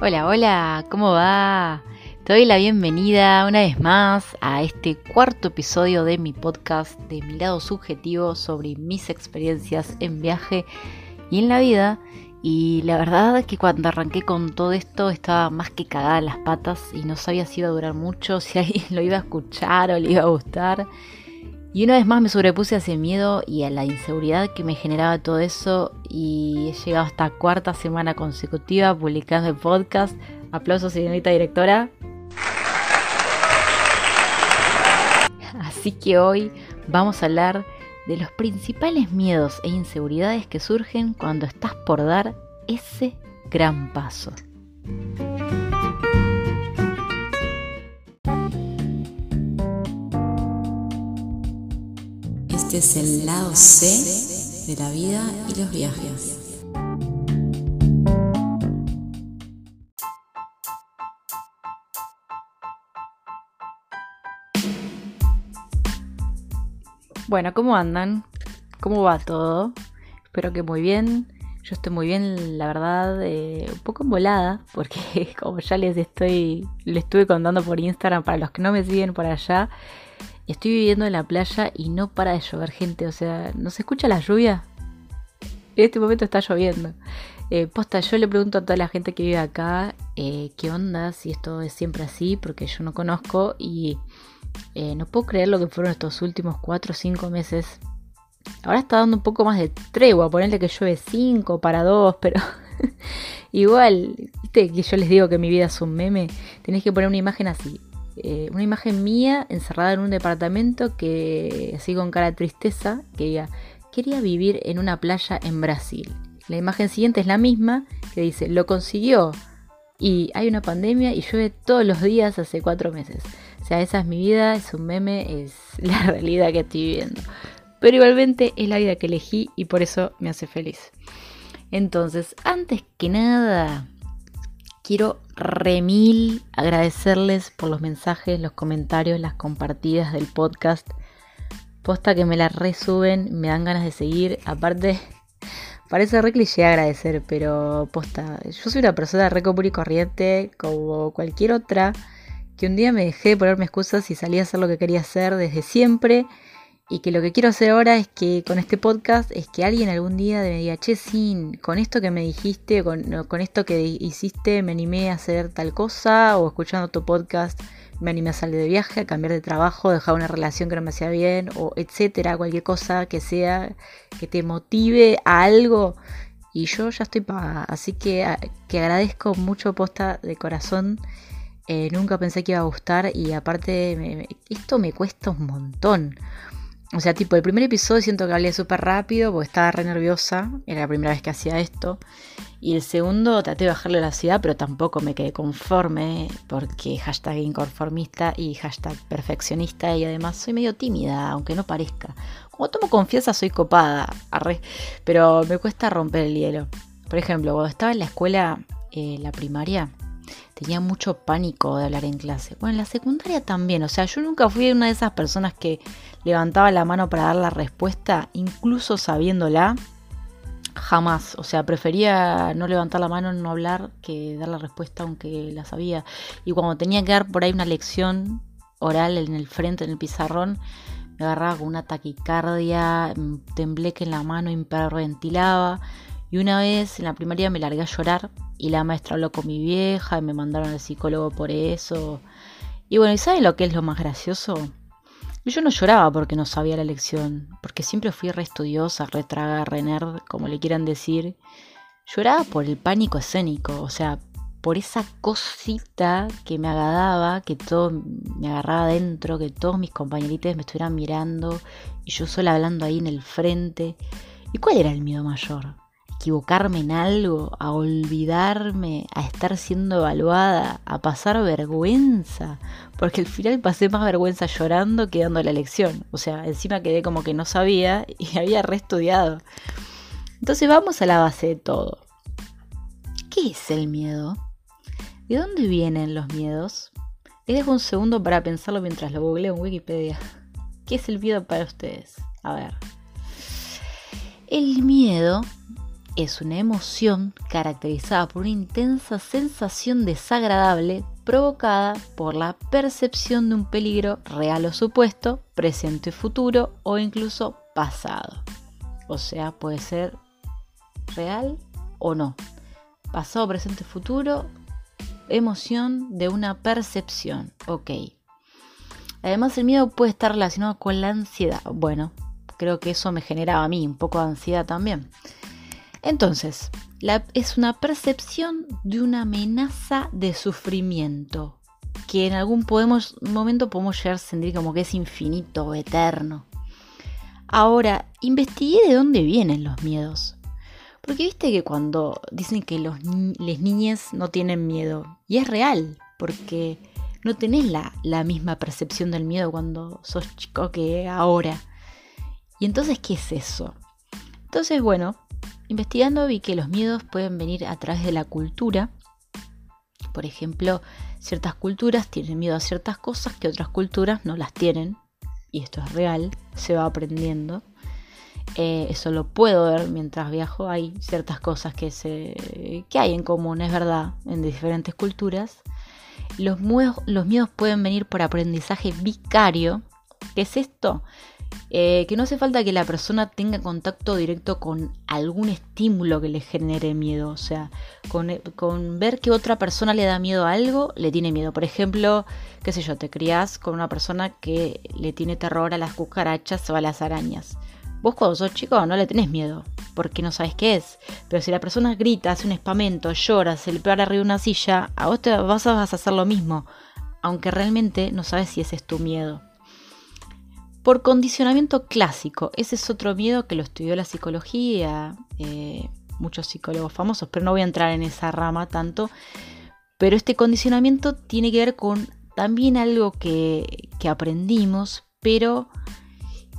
Hola, hola, ¿cómo va? Te doy la bienvenida una vez más a este cuarto episodio de mi podcast de mi lado subjetivo sobre mis experiencias en viaje y en la vida. Y la verdad es que cuando arranqué con todo esto estaba más que cagada las patas y no sabía si iba a durar mucho, si alguien lo iba a escuchar o le iba a gustar. Y una vez más me sobrepuse a ese miedo y a la inseguridad que me generaba todo eso y he llegado hasta cuarta semana consecutiva publicando el podcast. Aplausos, señorita directora. Así que hoy vamos a hablar de los principales miedos e inseguridades que surgen cuando estás por dar ese gran paso. Este es el lado C de la vida y los viajes. Bueno, ¿cómo andan? ¿Cómo va todo? Espero que muy bien. Yo estoy muy bien, la verdad, eh, un poco embolada, porque como ya les estoy, les estuve contando por Instagram, para los que no me siguen por allá, estoy viviendo en la playa y no para de llover gente, o sea, ¿no se escucha la lluvia? En este momento está lloviendo. Eh, posta, yo le pregunto a toda la gente que vive acá, eh, ¿qué onda? Si esto es siempre así, porque yo no conozco y eh, no puedo creer lo que fueron estos últimos 4 o 5 meses. Ahora está dando un poco más de tregua, ponerle que llueve 5 para 2, pero igual, viste que yo les digo que mi vida es un meme, tenés que poner una imagen así. Eh, una imagen mía encerrada en un departamento que así con cara de tristeza, que diga, quería vivir en una playa en Brasil. La imagen siguiente es la misma, que dice, lo consiguió. Y hay una pandemia y llueve todos los días hace cuatro meses. O sea, esa es mi vida, es un meme, es la realidad que estoy viviendo. Pero igualmente es la vida que elegí y por eso me hace feliz. Entonces, antes que nada, quiero remil agradecerles por los mensajes, los comentarios, las compartidas del podcast. Posta que me la resuben, me dan ganas de seguir. Aparte, parece re cliché agradecer, pero posta, yo soy una persona re común y corriente, como cualquier otra que un día me dejé de ponerme excusas y salí a hacer lo que quería hacer desde siempre y que lo que quiero hacer ahora es que con este podcast es que alguien algún día me diga, che, sin, con esto que me dijiste, con, con esto que hiciste, me animé a hacer tal cosa o escuchando tu podcast me animé a salir de viaje, a cambiar de trabajo, dejar una relación que no me hacía bien o etcétera, cualquier cosa que sea que te motive a algo y yo ya estoy pagada, así que, que agradezco mucho posta de corazón eh, nunca pensé que iba a gustar y aparte esto me cuesta un montón. O sea, tipo, el primer episodio siento que hablé súper rápido porque estaba re nerviosa, era la primera vez que hacía esto. Y el segundo traté de bajarle la ciudad, pero tampoco me quedé conforme porque hashtag inconformista y hashtag perfeccionista y además soy medio tímida, aunque no parezca. Como tomo confianza soy copada, pero me cuesta romper el hielo. Por ejemplo, cuando estaba en la escuela, eh, la primaria, tenía mucho pánico de hablar en clase. Bueno, en la secundaria también, o sea, yo nunca fui una de esas personas que levantaba la mano para dar la respuesta, incluso sabiéndola. Jamás, o sea, prefería no levantar la mano, no hablar, que dar la respuesta aunque la sabía. Y cuando tenía que dar por ahí una lección oral en el frente, en el pizarrón, me agarraba con una taquicardia, tembleque en la mano, hiperventilaba. Y una vez en la primaria me largué a llorar y la maestra habló con mi vieja y me mandaron al psicólogo por eso. Y bueno, ¿y saben lo que es lo más gracioso? Yo no lloraba porque no sabía la lección, porque siempre fui re estudiosa, re traga, re nerd, como le quieran decir. Lloraba por el pánico escénico, o sea, por esa cosita que me agradaba, que todo me agarraba adentro, que todos mis compañeritos me estuvieran mirando y yo sola hablando ahí en el frente. ¿Y cuál era el miedo mayor? Equivocarme en algo, a olvidarme, a estar siendo evaluada, a pasar vergüenza, porque al final pasé más vergüenza llorando que dando la lección. O sea, encima quedé como que no sabía y había reestudiado. Entonces vamos a la base de todo. ¿Qué es el miedo? ¿De dónde vienen los miedos? Les dejo un segundo para pensarlo mientras lo googleo en Wikipedia. ¿Qué es el miedo para ustedes? A ver. El miedo es una emoción caracterizada por una intensa sensación desagradable provocada por la percepción de un peligro real o supuesto, presente futuro o incluso pasado. O sea, puede ser real o no. Pasado, presente, futuro, emoción de una percepción. Ok. Además, el miedo puede estar relacionado con la ansiedad. Bueno, creo que eso me generaba a mí un poco de ansiedad también. Entonces, es una percepción de una amenaza de sufrimiento que en algún momento podemos llegar a sentir como que es infinito o eterno. Ahora, investigué de dónde vienen los miedos. Porque viste que cuando dicen que los las niñas no tienen miedo, y es real, porque no tenés la, la misma percepción del miedo cuando sos chico que ahora. Y entonces, ¿qué es eso? Entonces, bueno, investigando vi que los miedos pueden venir a través de la cultura. Por ejemplo, ciertas culturas tienen miedo a ciertas cosas que otras culturas no las tienen. Y esto es real, se va aprendiendo. Eh, eso lo puedo ver mientras viajo. Hay ciertas cosas que, se, que hay en común, es verdad, en diferentes culturas. Los, los miedos pueden venir por aprendizaje vicario. ¿Qué es esto? Eh, que no hace falta que la persona tenga contacto directo con algún estímulo que le genere miedo. O sea, con, con, ver que otra persona le da miedo a algo, le tiene miedo. Por ejemplo, qué sé yo, te criás con una persona que le tiene terror a las cucarachas o a las arañas. Vos cuando sos chico no le tenés miedo, porque no sabes qué es. Pero si la persona grita, hace un espamento, llora, se le pega arriba de una silla, a vos te vas a hacer lo mismo, aunque realmente no sabes si ese es tu miedo. Por condicionamiento clásico, ese es otro miedo que lo estudió la psicología, eh, muchos psicólogos famosos, pero no voy a entrar en esa rama tanto. Pero este condicionamiento tiene que ver con también algo que, que aprendimos, pero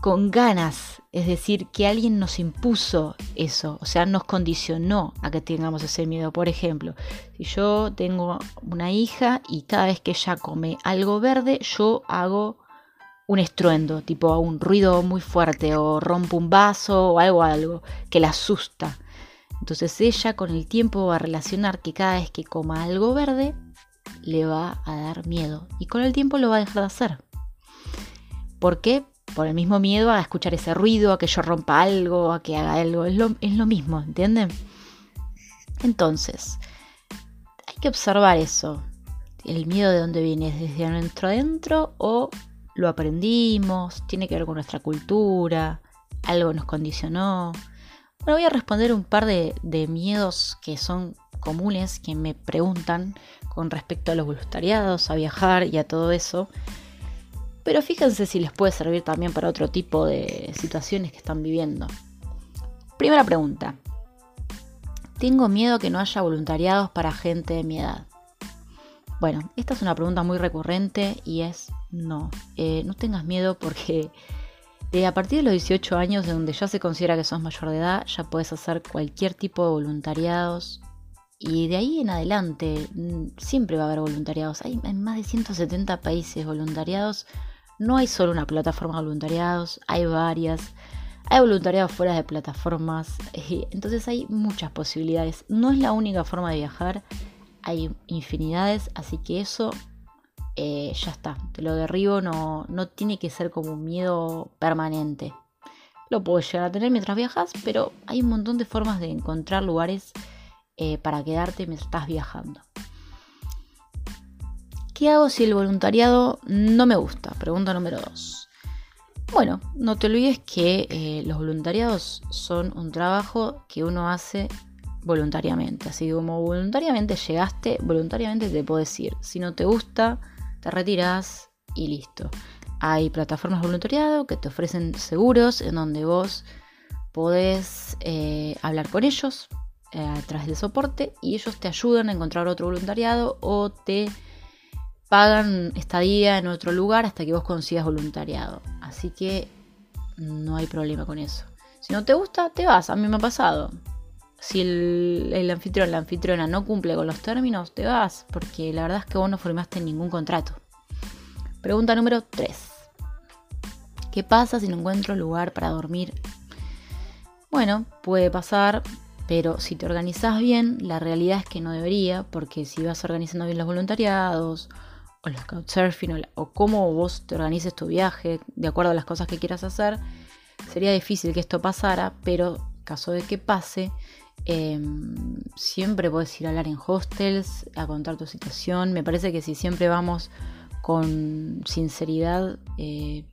con ganas, es decir, que alguien nos impuso eso, o sea, nos condicionó a que tengamos ese miedo. Por ejemplo, si yo tengo una hija y cada vez que ella come algo verde, yo hago un estruendo, tipo un ruido muy fuerte o rompo un vaso o algo, algo que la asusta. Entonces ella con el tiempo va a relacionar que cada vez que coma algo verde le va a dar miedo y con el tiempo lo va a dejar de hacer. ¿Por qué? por el mismo miedo a escuchar ese ruido, a que yo rompa algo, a que haga algo. Es lo, es lo mismo, ¿entienden? Entonces, hay que observar eso. El miedo de dónde viene, ¿es desde adentro adentro o lo aprendimos? ¿Tiene que ver con nuestra cultura? ¿Algo nos condicionó? Bueno, voy a responder un par de, de miedos que son comunes, que me preguntan con respecto a los voluntariados, a viajar y a todo eso. Pero fíjense si les puede servir también para otro tipo de situaciones que están viviendo. Primera pregunta. Tengo miedo que no haya voluntariados para gente de mi edad. Bueno, esta es una pregunta muy recurrente y es no. Eh, no tengas miedo porque eh, a partir de los 18 años, de donde ya se considera que sos mayor de edad, ya puedes hacer cualquier tipo de voluntariados. Y de ahí en adelante mm, siempre va a haber voluntariados. Hay en más de 170 países voluntariados no hay solo una plataforma de voluntariados, hay varias. Hay voluntariados fuera de plataformas, entonces hay muchas posibilidades. No es la única forma de viajar, hay infinidades, así que eso eh, ya está, te lo derribo, no, no tiene que ser como un miedo permanente. Lo puedes llegar a tener mientras viajas, pero hay un montón de formas de encontrar lugares eh, para quedarte mientras estás viajando. ¿Qué hago si el voluntariado no me gusta? Pregunta número 2. Bueno, no te olvides que eh, los voluntariados son un trabajo que uno hace voluntariamente. Así que como voluntariamente llegaste, voluntariamente te puedo decir, si no te gusta, te retiras y listo. Hay plataformas de voluntariado que te ofrecen seguros en donde vos podés eh, hablar con ellos eh, a través de soporte y ellos te ayudan a encontrar otro voluntariado o te pagan estadía en otro lugar hasta que vos consigas voluntariado. Así que no hay problema con eso. Si no te gusta, te vas. A mí me ha pasado. Si el, el anfitrión, la anfitriona no cumple con los términos, te vas. Porque la verdad es que vos no formaste ningún contrato. Pregunta número 3. ¿Qué pasa si no encuentro lugar para dormir? Bueno, puede pasar Pero si te organizas bien, la realidad es que no debería, porque si vas organizando bien los voluntariados, o los couchsurfing, o, o cómo vos te organices tu viaje, de acuerdo a las cosas que quieras hacer, sería difícil que esto pasara, pero caso de que pase, em, siempre puedes ir a hablar en hostels, a contar tu situación. Me parece que si siempre vamos con sinceridad, eh,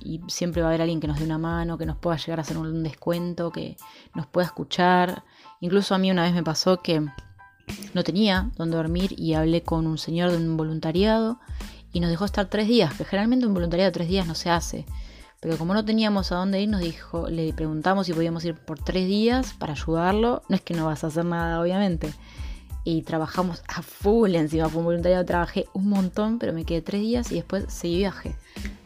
y siempre va a haber alguien que nos dé una mano, que nos pueda llegar a hacer un descuento, que nos pueda escuchar. Incluso a mí una vez me pasó que no tenía dónde dormir y hablé con un señor de un voluntariado y nos dejó estar tres días, que generalmente un voluntariado de tres días no se hace. Pero como no teníamos a dónde ir, nos dijo, le preguntamos si podíamos ir por tres días para ayudarlo. No es que no vas a hacer nada, obviamente. Y trabajamos a full encima, fue un voluntariado, trabajé un montón, pero me quedé tres días y después seguí viaje.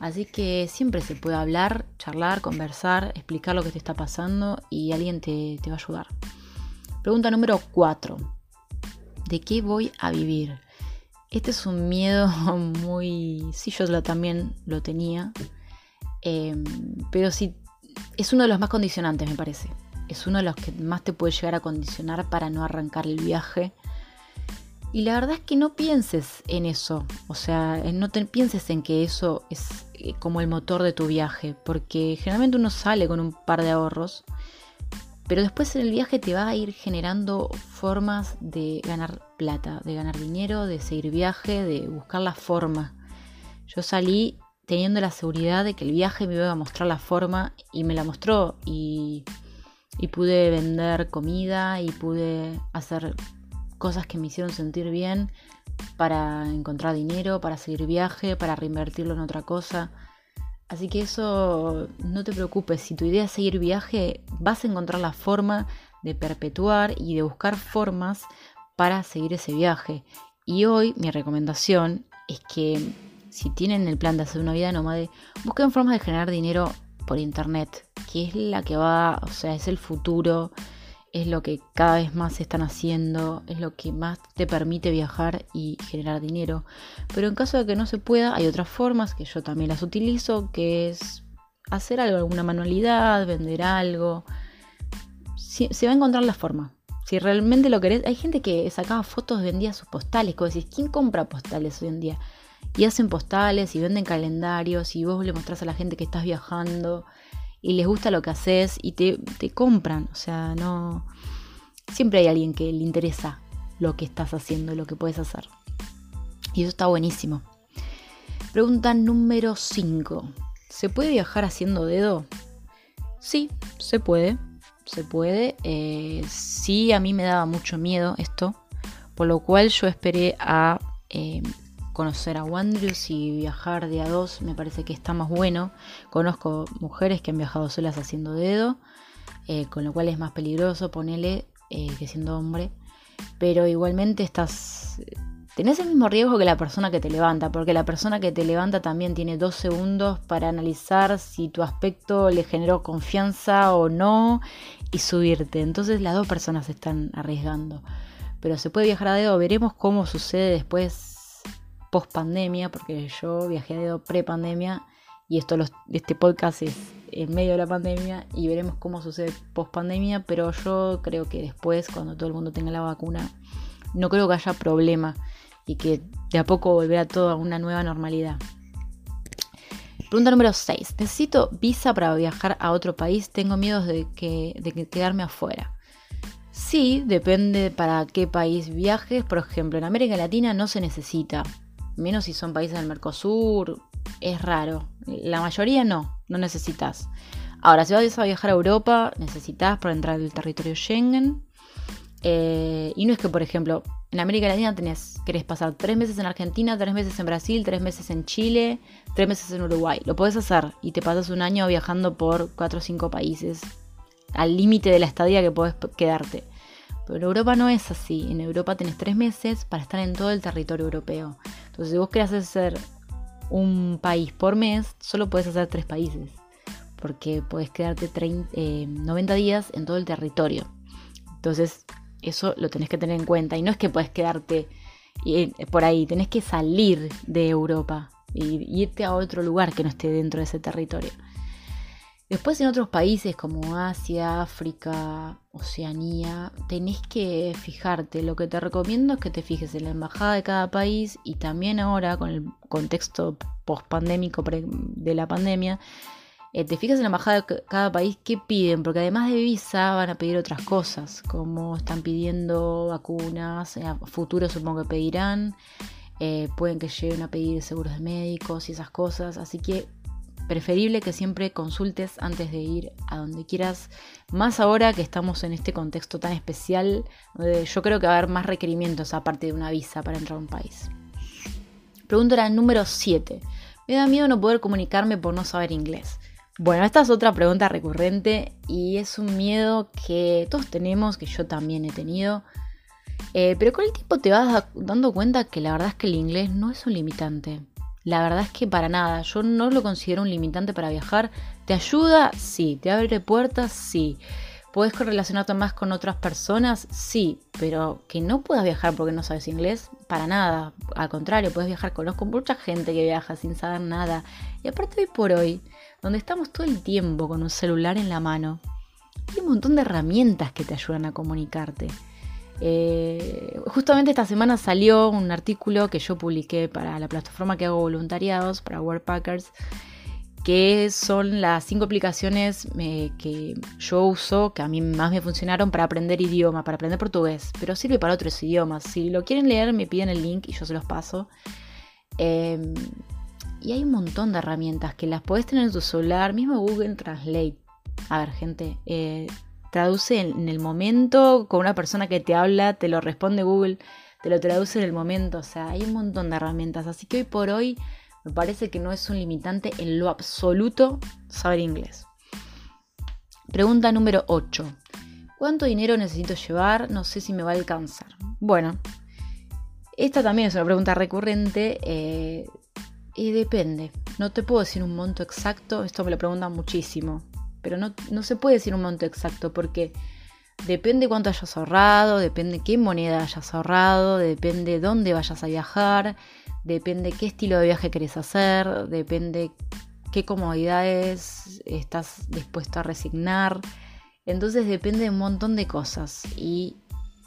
Así que siempre se puede hablar, charlar, conversar, explicar lo que te está pasando y alguien te, va a ayudar. Pregunta número 4. ¿De qué voy a vivir? Este es un miedo muy... Sí, yo también lo tenía. Em, pero sí, es uno de los más condicionantes, me parece. Es uno de los que más te puede llegar a condicionar para no arrancar el viaje y la verdad es que no pienses en eso, o sea, no te pienses en que eso es eh, como el motor de tu viaje, porque generalmente uno sale con un par de ahorros, pero después en el viaje te va a ir generando formas de ganar plata, de ganar dinero, de seguir viaje, de buscar la forma. Yo salí teniendo la seguridad de que el viaje me iba a mostrar la forma y me la mostró y, pude vender comida y pude hacer cosas que me hicieron sentir bien para encontrar dinero, para seguir viaje, para reinvertirlo en otra cosa. Así que eso no te preocupes, si tu idea es seguir viaje, vas a encontrar la forma de perpetuar y de buscar formas para seguir ese viaje. Y hoy mi recomendación es que si tienen el plan de hacer una vida nómade, busquen formas de generar dinero por internet, que es la que va, o sea, es el futuro es lo que cada vez más están haciendo, es lo que más te permite viajar y generar dinero. Pero en caso de que no se pueda, hay otras formas que yo también las utilizo, que es hacer algo, alguna manualidad, vender algo. se va a encontrar la forma. Si realmente lo querés, hay gente que sacaba fotos, vendía sus postales, como decís, ¿quién compra postales hoy en día? Y hacen postales y venden calendarios y vos le mostrás a la gente que estás viajando y les gusta lo que haces y te, compran. O sea, no. Siempre hay alguien que le interesa lo que estás haciendo, lo que puedes hacer. Y eso está buenísimo. Pregunta número 5. ¿Se puede viajar haciendo dedo? Sí, se puede. Se puede. Eh, sí, a mí me daba mucho miedo esto. Por lo cual yo esperé a eh, conocer a Wandrius y viajar de a dos me parece que está más bueno. Conozco mujeres que han viajado solas haciendo dedo, eh, con lo cual es más peligroso, ponele, eh, que siendo hombre. Pero igualmente estás... Tenés el mismo riesgo que la persona que te levanta, porque la persona que te levanta también tiene dos segundos para analizar si tu aspecto le generó confianza o no y subirte. Entonces las dos personas están arriesgando. Pero se puede viajar a dedo, veremos cómo sucede después post pandemia, porque yo viajé de pre-pandemia y esto este podcast es en medio de la pandemia y veremos cómo sucede post pandemia, pero yo creo que después, cuando todo el mundo tenga la vacuna, no creo que haya problema y que de a poco volverá todo a una nueva normalidad. Pregunta número 6. Necesito visa para viajar a otro país. Tengo miedo de, que, de quedarme afuera. Sí, depende para qué país viajes. Por ejemplo, en América Latina no se necesita menos si son países del Mercosur, es raro. La mayoría no, no necesitas. Ahora, si vas a viajar a Europa, necesitas para entrar al territorio Schengen. Eh, y no es que, por ejemplo, en América Latina tenés, querés pasar tres meses en Argentina, tres meses en Brasil, tres meses en Chile, tres meses en Uruguay. Lo podés hacer y te pasas un año viajando por cuatro o cinco países al límite de la estadía que podés quedarte. Pero en Europa no es así. En Europa tenés tres meses para estar en todo el territorio europeo. Entonces, si vos querés hacer un país por mes, solo puedes hacer tres países. Porque puedes quedarte 90 eh, días en todo el territorio. Entonces, eso lo tenés que tener en cuenta. Y no es que puedes quedarte eh, por ahí, tenés que salir de Europa y irte a otro lugar que no esté dentro de ese territorio. Después en otros países como Asia, África, Oceanía, tenés que fijarte. Lo que te recomiendo es que te fijes en la embajada de cada país y también ahora con el contexto post-pandémico de la pandemia, eh, te fijas en la embajada de cada país qué piden, porque además de visa van a pedir otras cosas, como están pidiendo vacunas, a futuro supongo que pedirán, eh, pueden que lleguen a pedir seguros de médicos y esas cosas, así que preferible que siempre consultes antes de ir a donde quieras, más ahora que estamos en este contexto tan especial, donde yo creo que va a haber más requerimientos aparte de una visa para entrar a un país. Pregunta número 7. Me da miedo no poder comunicarme por no saber inglés. Bueno, esta es otra pregunta recurrente y es un miedo que todos tenemos, que yo también he tenido. Eh, pero con el tiempo te vas dando cuenta que la verdad es que el inglés no es un limitante. La verdad es que para nada, yo no lo considero un limitante para viajar. ¿Te ayuda? Sí. ¿Te abre puertas? Sí. ¿Puedes correlacionarte más con otras personas? Sí, pero que no puedas viajar porque no sabes inglés, para nada. Al contrario, puedes viajar. Conozco mucha gente que viaja sin saber nada. Y aparte hoy por hoy, donde estamos todo el tiempo con un celular en la mano, hay un montón de herramientas que te ayudan a comunicarte. Eh, justamente esta semana salió un artículo que yo publiqué para la plataforma que hago voluntariados, para Workpackers, que son las cinco aplicaciones eh, que yo uso, que a mí más me funcionaron para aprender idioma, para aprender portugués, pero sirve para otros idiomas. Si lo quieren leer, me piden el link y yo se los paso. Em, y hay un montón de herramientas que las puedes tener en tu celular, mismo Google Translate. A ver, gente, eh, traduce en, el momento con una persona que te habla, te lo responde Google, te lo traduce en el momento. O sea, hay un montón de herramientas. Así que hoy por hoy me parece que no es un limitante en lo absoluto saber inglés. Pregunta número 8. ¿Cuánto dinero necesito llevar? No sé si me va a alcanzar. Bueno, esta también es una pregunta recurrente eh, y depende. No te puedo decir un monto exacto, esto me lo preguntan muchísimo pero no, se puede decir un monto exacto porque depende cuánto hayas ahorrado, depende qué moneda hayas ahorrado, depende dónde vayas a viajar, depende qué estilo de viaje querés hacer, depende qué comodidades estás dispuesto a resignar. Entonces depende de un montón de cosas. Y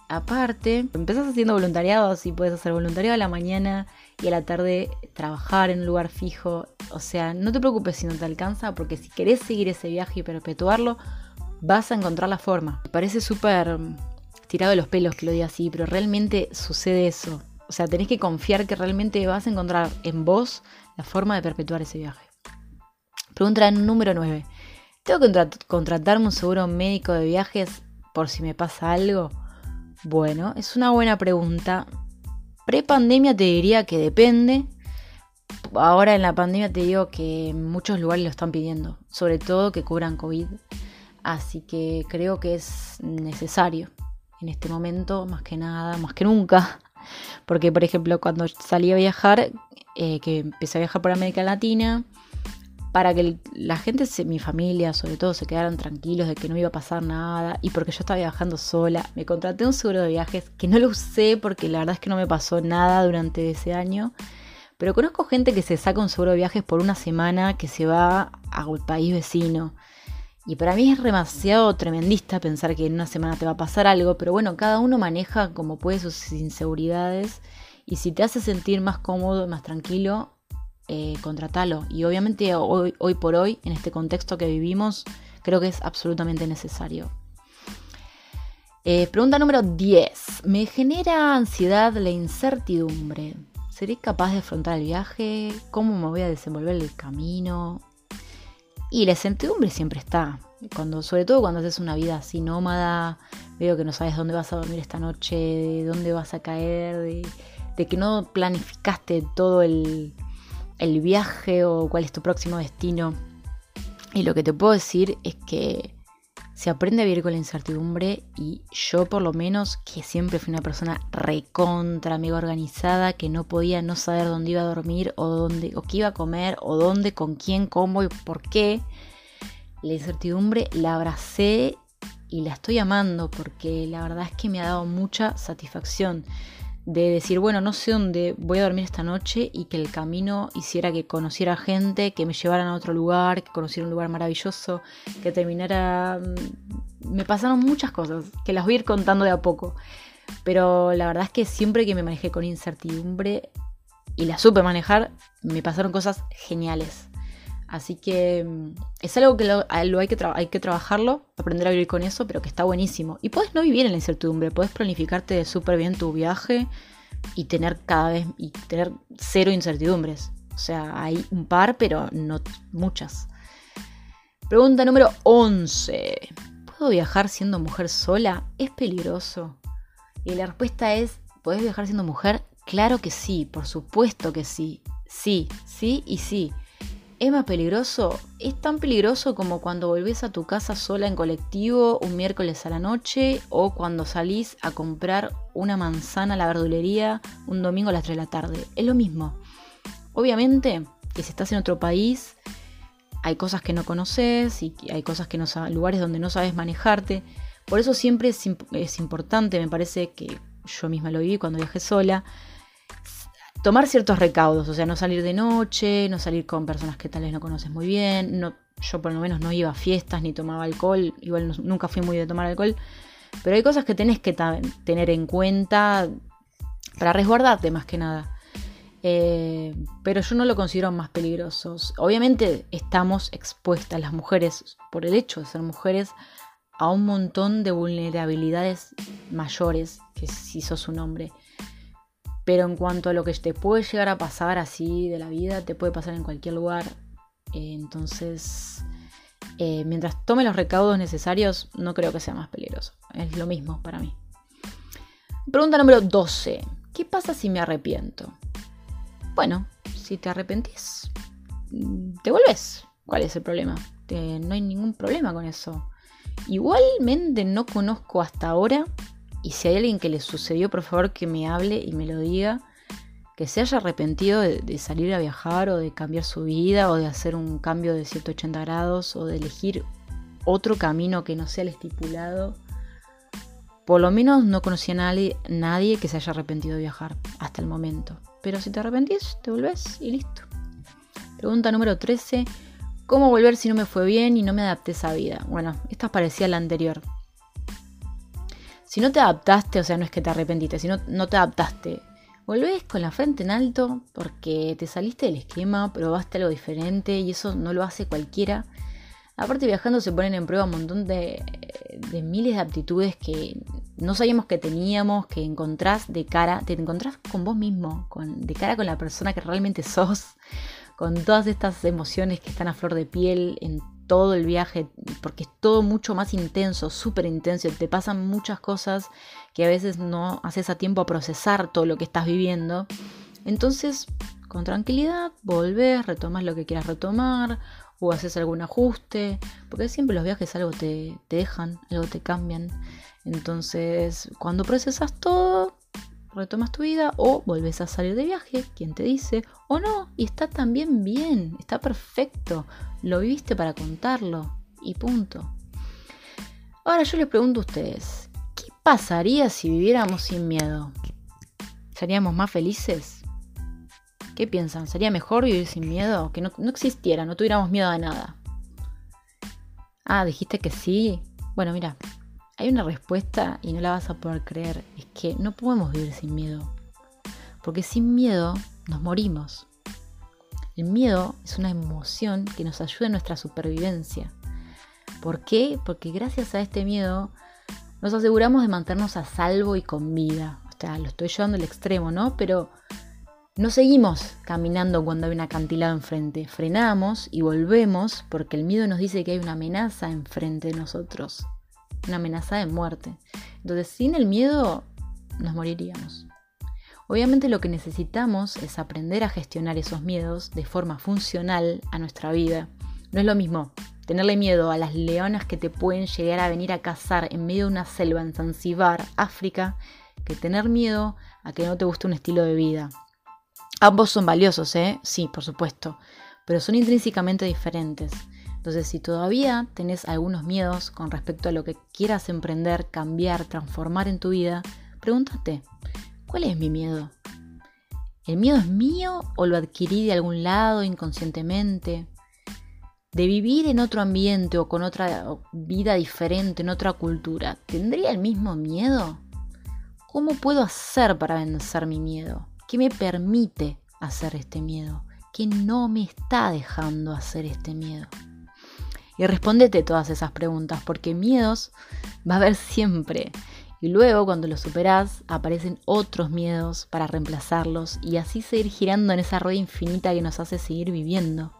aparte, empezás haciendo voluntariado, si puedes hacer voluntariado a la mañana y a la tarde trabajar en un lugar fijo. O sea, no te preocupes si no te alcanza, porque si querés seguir ese viaje y perpetuarlo, vas a encontrar la forma. Parece súper mm, tirado de los pelos que lo diga así, pero realmente sucede eso. O sea, tenés que confiar que realmente vas a encontrar en vos la forma de perpetuar ese viaje. Pregunta número 9. ¿Tengo que contratarme un seguro médico de viajes por si me pasa algo? Bueno, es una buena pregunta. Pre-pandemia te diría que depende. Ahora en la pandemia te digo que muchos lugares lo están pidiendo, sobre todo que cubran COVID. Así que creo que es necesario en este momento, más que nada, más que nunca. Porque, por ejemplo, cuando salí a viajar, eh, que empecé a viajar por América Latina, para que la gente, mi familia sobre todo, se quedaran tranquilos de que no iba a pasar nada y porque yo estaba viajando sola, me contraté un seguro de viajes que no lo usé porque la verdad es que no me pasó nada durante ese año. Pero conozco gente que se saca un seguro de viajes por una semana que se va al país vecino. Y para mí es demasiado tremendista pensar que en una semana te va a pasar algo, pero bueno, cada uno maneja como puede sus inseguridades y si te hace sentir más cómodo, más tranquilo, eh, contratalo. Y obviamente hoy, hoy por hoy, en este contexto que vivimos, creo que es absolutamente necesario. Eh, pregunta número 10. Me genera ansiedad la incertidumbre. ¿Seré capaz de afrontar el viaje? ¿Cómo me voy a desenvolver el camino? Y la incertidumbre siempre está. Cuando, sobre todo cuando haces una vida así nómada, veo que no sabes dónde vas a dormir esta noche, de dónde vas a caer, de que no planificaste todo el, el viaje o cuál es tu próximo destino. Y lo que te puedo decir es que se aprende a vivir con la incertidumbre y yo por lo menos que siempre fui una persona recontra, amiga organizada, que no podía no saber dónde iba a dormir o dónde o qué iba a comer o dónde, con quién, cómo y por qué. La incertidumbre la abracé y la estoy amando porque la verdad es que me ha dado mucha satisfacción de decir, bueno, no sé dónde voy a dormir esta noche y que el camino hiciera que conociera gente, que me llevaran a otro lugar, que conociera un lugar maravilloso, que terminara... Mm, me pasaron muchas cosas, que las voy a ir contando de a poco. Pero la verdad es que siempre que me manejé con incertidumbre y la supe manejar, me pasaron cosas geniales. Así que mm, es algo que lo, hay, que hay que trabajarlo, aprender a vivir con eso, pero que está buenísimo. Y puedes no vivir en la incertidumbre, puedes planificarte súper bien tu viaje y tener cada vez y tener cero incertidumbres. O sea, hay un par, pero no muchas. Pregunta número 11. ¿Puedo viajar siendo mujer sola? ¿Es peligroso? Y la respuesta es, ¿puedes viajar siendo mujer? Claro que sí, por supuesto que sí. Sí, sí y sí. ¿Es más peligroso? Es tan peligroso como cuando volvés a tu casa sola en colectivo un miércoles a la noche o cuando salís a comprar una manzana a la verdulería un domingo a las 3 de la tarde. Es lo mismo. Obviamente que si estás en otro país hay cosas que no conoces y hay cosas que no lugares donde no sabes manejarte. Por eso siempre es, es importante, me parece que yo misma lo viví cuando viajé sola, tomar ciertos recaudos, o sea, no salir de noche, no salir con personas que tal vez no conoces muy bien, no, yo por lo menos no iba a fiestas ni tomaba alcohol, igual nunca fui muy de tomar alcohol, pero hay cosas que tenés que tener en cuenta para resguardarte más que nada. Eh, pero yo no lo considero más peligrosos. Obviamente estamos expuestas las mujeres, por el hecho de ser mujeres, a un montón de vulnerabilidades mayores que si sos un hombre. Pero en cuanto a lo que te puede llegar a pasar así de la vida, te puede pasar en cualquier lugar. Eh, entonces, eh, mientras tome los recaudos necesarios, no creo que sea más peligroso. Es lo mismo para mí. Pregunta número 12. ¿Qué pasa si me arrepiento? Bueno, si te arrepentís, te vuelves. ¿Cuál es el problema? no hay ningún problema con eso. Igualmente no conozco hasta ahora y si hay alguien que le sucedió, por favor que me hable y me lo diga. Que se haya arrepentido de, salir a viajar o de cambiar su vida o de hacer un cambio de 180 grados o de elegir otro camino que no sea el estipulado. Por lo menos no conocí a nadie, que se haya arrepentido de viajar hasta el momento. Pero si te arrepentís, te volvés y listo. Pregunta número 13. ¿Cómo volver si no me fue bien y no me adapté a esa vida? Bueno, esta es parecida a la anterior si no te adaptaste, o sea, no es que te arrepentiste, sino no te adaptaste, volvés con la frente en alto porque te saliste del esquema, probaste algo diferente y eso no lo hace cualquiera. Aparte viajando se ponen en prueba un montón de, miles de aptitudes que no sabíamos que teníamos, que encontrás de cara, te encontrás con vos mismo, con, de cara con la persona que realmente sos, con todas estas emociones que están a flor de piel en todo el viaje, porque es todo mucho más intenso, súper intenso, te pasan muchas cosas que a veces no haces a tiempo a procesar todo lo que estás viviendo. Entonces, con tranquilidad, volvés, retomas lo que quieras retomar o haces algún ajuste, porque siempre los viajes algo te, te dejan, algo te cambian. Entonces, cuando procesas todo, retomas tu vida o volvés a salir de viaje, quien te dice, o no, y está también bien, está perfecto, lo viviste para contarlo y punto. Ahora yo les pregunto a ustedes, ¿qué pasaría si viviéramos sin miedo? ¿Seríamos más felices? ¿Qué piensan? ¿Sería mejor vivir sin miedo? Que no, no existiera, no tuviéramos miedo de nada. Ah, dijiste que sí. Bueno, mira, hay una respuesta y no la vas a poder creer. Es que no podemos vivir sin miedo. Porque sin miedo nos morimos. El miedo es una emoción que nos ayuda en nuestra supervivencia. ¿Por qué? Porque gracias a este miedo nos aseguramos de mantenernos a salvo y con vida. O sea, lo estoy llevando al extremo, ¿no? Pero no seguimos caminando cuando hay un acantilado enfrente. Frenamos y volvemos porque el miedo nos dice que hay una amenaza enfrente de nosotros una amenaza de muerte. Entonces, sin el miedo, nos moriríamos. Obviamente lo que necesitamos es aprender a gestionar esos miedos de forma funcional a nuestra vida. No es lo mismo tenerle miedo a las leonas que te pueden llegar a venir a cazar en medio de una selva en Zanzibar, África, que tener miedo a que no te guste un estilo de vida. Ambos son valiosos, ¿eh? Sí, por supuesto, pero son intrínsecamente diferentes. Entonces, si todavía tenés algunos miedos con respecto a lo que quieras emprender, cambiar, transformar en tu vida, pregúntate, ¿Cuál es mi miedo? ¿El miedo es mío o lo adquirí de algún lado inconscientemente? De vivir en otro ambiente o con otra vida diferente, en otra cultura, ¿tendría el mismo miedo? ¿Cómo puedo hacer para vencer mi miedo? ¿Qué me permite hacer este miedo? ¿Qué no me está dejando hacer este miedo? Y respondete todas esas preguntas, porque miedos va a haber siempre. Y luego, cuando los superás, aparecen otros miedos para reemplazarlos y así seguir girando en esa rueda infinita que nos hace seguir viviendo.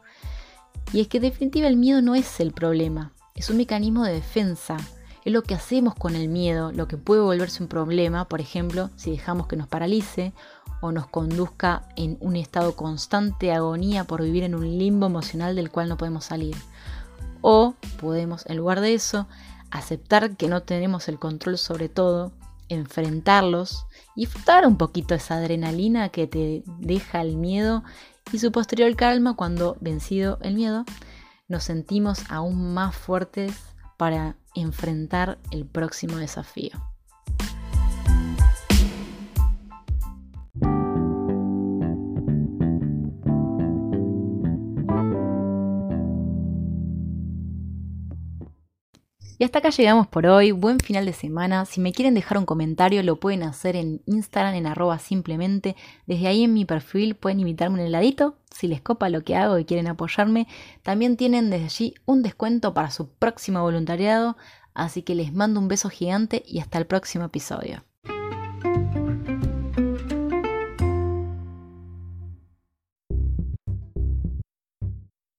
Y es que en definitiva el miedo no es el problema, es un mecanismo de defensa. Es lo que hacemos con el miedo, lo que puede volverse un problema, por ejemplo, si dejamos que nos paralice o nos conduzca en un estado constante de agonía por vivir en un limbo emocional del cual no podemos salir. O podemos, en lugar de eso, aceptar que no tenemos el control sobre todo, enfrentarlos y disfrutar un poquito esa adrenalina que te deja el miedo y su posterior calma cuando, vencido el miedo, nos sentimos aún más fuertes para enfrentar el próximo desafío. Y hasta acá llegamos por hoy. Buen final de semana. Si me quieren dejar un comentario, lo pueden hacer en Instagram, en arroba simplemente. Desde ahí en mi perfil pueden invitarme un heladito. Si les copa lo que hago y quieren apoyarme, también tienen desde allí un descuento para su próximo voluntariado. Así que les mando un beso gigante y hasta el próximo episodio.